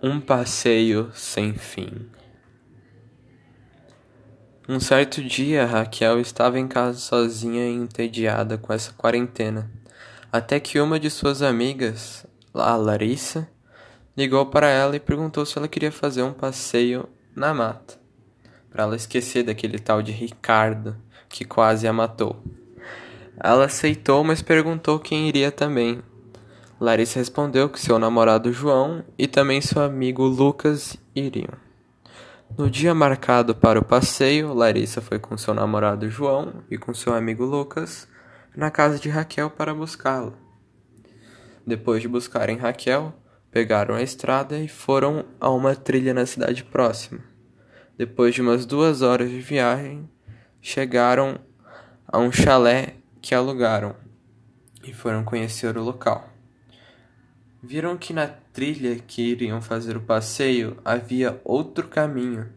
Um passeio sem fim. Um certo dia, Raquel estava em casa sozinha e entediada com essa quarentena, até que uma de suas amigas, a Larissa, ligou para ela e perguntou se ela queria fazer um passeio na mata, para ela esquecer daquele tal de Ricardo que quase a matou. Ela aceitou, mas perguntou quem iria também, Larissa respondeu que seu namorado João e também seu amigo Lucas iriam. No dia marcado para o passeio, Larissa foi com seu namorado João e com seu amigo Lucas na casa de Raquel para buscá-la. Depois de buscarem Raquel, pegaram a estrada e foram a uma trilha na cidade próxima. Depois de umas duas horas de viagem, chegaram a um chalé que alugaram e foram conhecer o local. Viram que na trilha que iriam fazer o passeio havia outro caminho.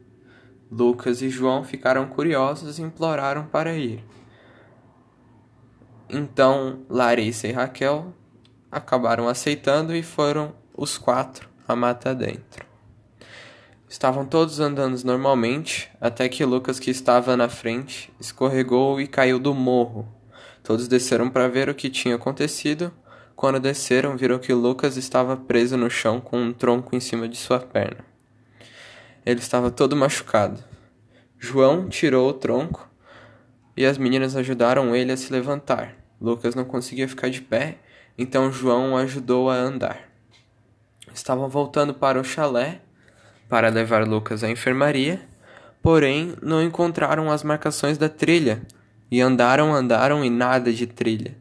Lucas e João ficaram curiosos e imploraram para ir. Então Larissa e Raquel acabaram aceitando e foram os quatro a mata dentro. Estavam todos andando normalmente, até que Lucas, que estava na frente, escorregou e caiu do morro. Todos desceram para ver o que tinha acontecido quando desceram, viram que Lucas estava preso no chão com um tronco em cima de sua perna. Ele estava todo machucado. João tirou o tronco e as meninas ajudaram ele a se levantar. Lucas não conseguia ficar de pé, então João o ajudou a andar. Estavam voltando para o chalé para levar Lucas à enfermaria, porém não encontraram as marcações da trilha e andaram, andaram e nada de trilha.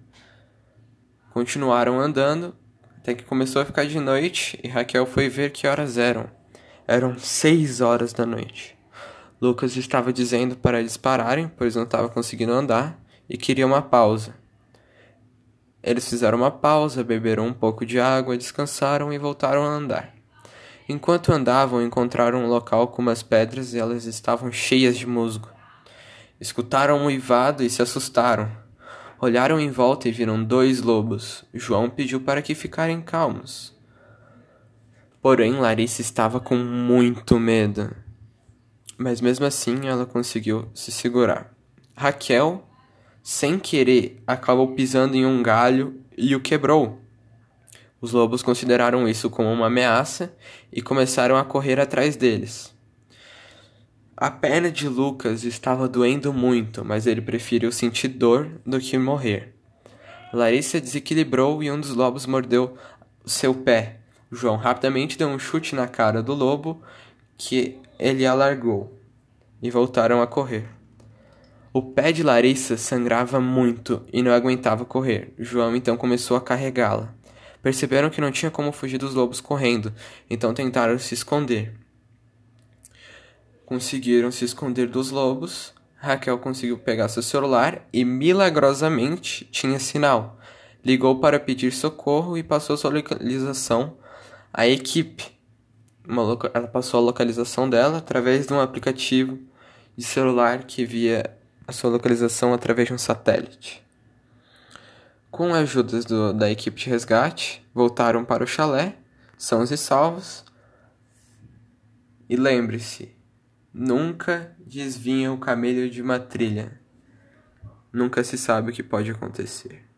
Continuaram andando até que começou a ficar de noite e Raquel foi ver que horas eram. Eram seis horas da noite. Lucas estava dizendo para eles pararem, pois não estava conseguindo andar e queria uma pausa. Eles fizeram uma pausa, beberam um pouco de água, descansaram e voltaram a andar. Enquanto andavam, encontraram um local com umas pedras e elas estavam cheias de musgo. Escutaram um uivado e se assustaram. Olharam em volta e viram dois lobos. João pediu para que ficarem calmos. Porém, Larissa estava com muito medo. Mas mesmo assim, ela conseguiu se segurar. Raquel, sem querer, acabou pisando em um galho e o quebrou. Os lobos consideraram isso como uma ameaça e começaram a correr atrás deles. A perna de Lucas estava doendo muito, mas ele preferiu sentir dor do que morrer. Larissa desequilibrou e um dos lobos mordeu seu pé. João rapidamente deu um chute na cara do lobo, que ele alargou, e voltaram a correr. O pé de Larissa sangrava muito e não aguentava correr. João então começou a carregá-la. Perceberam que não tinha como fugir dos lobos correndo, então tentaram se esconder conseguiram se esconder dos lobos. Raquel conseguiu pegar seu celular e milagrosamente tinha sinal. Ligou para pedir socorro e passou sua localização à equipe. Ela passou a localização dela através de um aplicativo de celular que via a sua localização através de um satélite. Com a ajuda do, da equipe de resgate, voltaram para o chalé, sãos e salvos. E lembre-se, Nunca desvinha o camelho de uma trilha. Nunca se sabe o que pode acontecer.